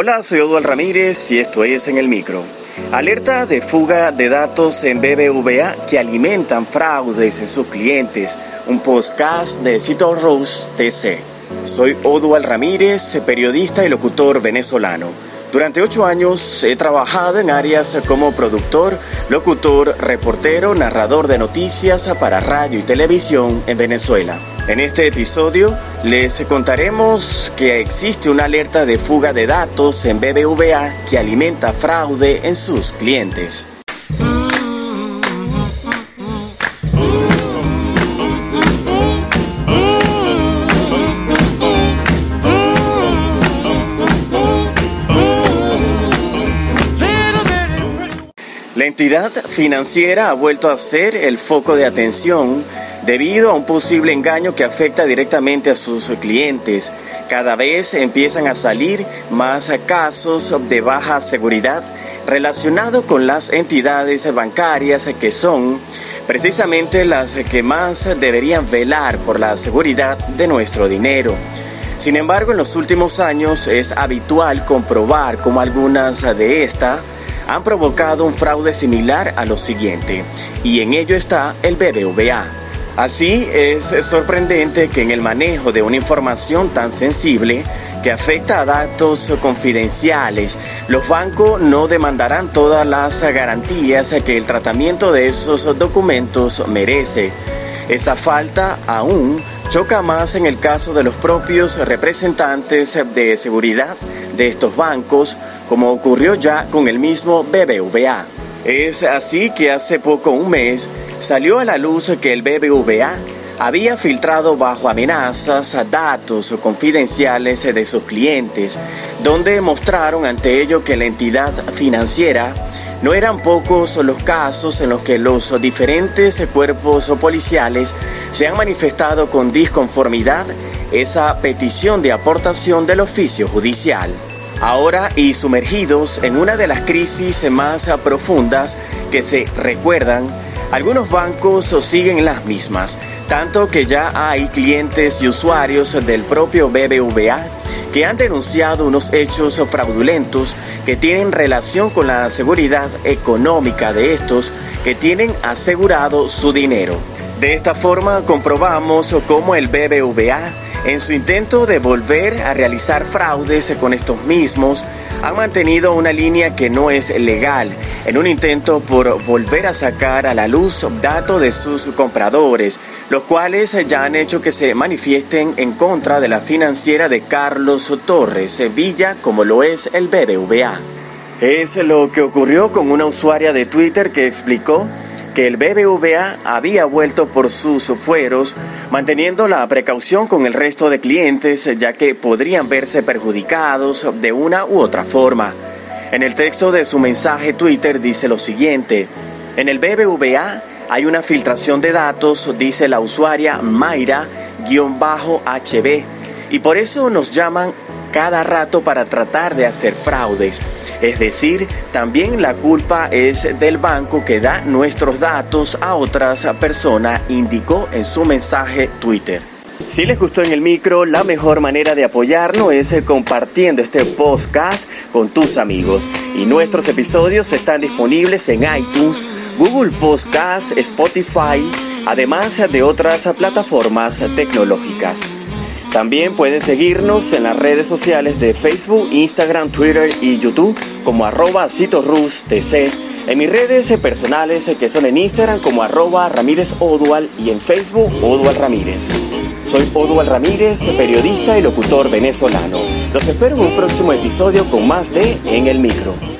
Hola, soy Odual Ramírez y esto es En el Micro. Alerta de fuga de datos en BBVA que alimentan fraudes en sus clientes. Un podcast de Cito Rose TC. Soy Odual Ramírez, periodista y locutor venezolano. Durante ocho años he trabajado en áreas como productor, locutor, reportero, narrador de noticias para radio y televisión en Venezuela. En este episodio les contaremos que existe una alerta de fuga de datos en BBVA que alimenta fraude en sus clientes. La entidad financiera ha vuelto a ser el foco de atención debido a un posible engaño que afecta directamente a sus clientes. Cada vez empiezan a salir más casos de baja seguridad relacionados con las entidades bancarias que son precisamente las que más deberían velar por la seguridad de nuestro dinero. Sin embargo, en los últimos años es habitual comprobar cómo algunas de estas han provocado un fraude similar a lo siguiente, y en ello está el BBVA. Así es sorprendente que en el manejo de una información tan sensible que afecta a datos confidenciales, los bancos no demandarán todas las garantías que el tratamiento de esos documentos merece. Esa falta aún choca más en el caso de los propios representantes de seguridad de estos bancos, como ocurrió ya con el mismo BBVA. Es así que hace poco un mes salió a la luz que el BBVA había filtrado bajo amenazas datos confidenciales de sus clientes, donde mostraron ante ello que la entidad financiera no eran pocos los casos en los que los diferentes cuerpos policiales se han manifestado con disconformidad esa petición de aportación del oficio judicial. Ahora y sumergidos en una de las crisis más profundas que se recuerdan, algunos bancos siguen las mismas, tanto que ya hay clientes y usuarios del propio BBVA que han denunciado unos hechos fraudulentos que tienen relación con la seguridad económica de estos que tienen asegurado su dinero. De esta forma comprobamos cómo el BBVA en su intento de volver a realizar fraudes con estos mismos, han mantenido una línea que no es legal, en un intento por volver a sacar a la luz datos de sus compradores, los cuales ya han hecho que se manifiesten en contra de la financiera de Carlos Torres Sevilla, como lo es el BBVA. Es lo que ocurrió con una usuaria de Twitter que explicó que el BBVA había vuelto por sus fueros, manteniendo la precaución con el resto de clientes, ya que podrían verse perjudicados de una u otra forma. En el texto de su mensaje Twitter dice lo siguiente, en el BBVA hay una filtración de datos, dice la usuaria Mayra-HB, y por eso nos llaman cada rato para tratar de hacer fraudes. Es decir, también la culpa es del banco que da nuestros datos a otras personas, indicó en su mensaje Twitter. Si les gustó en el micro, la mejor manera de apoyarnos es compartiendo este podcast con tus amigos. Y nuestros episodios están disponibles en iTunes, Google Podcast, Spotify, además de otras plataformas tecnológicas. También pueden seguirnos en las redes sociales de Facebook, Instagram, Twitter y YouTube como arroba. En mis redes personales que son en Instagram como arroba Ramírez y en Facebook Odual Ramírez. Soy Odual Ramírez, periodista y locutor venezolano. Los espero en un próximo episodio con más de En el Micro.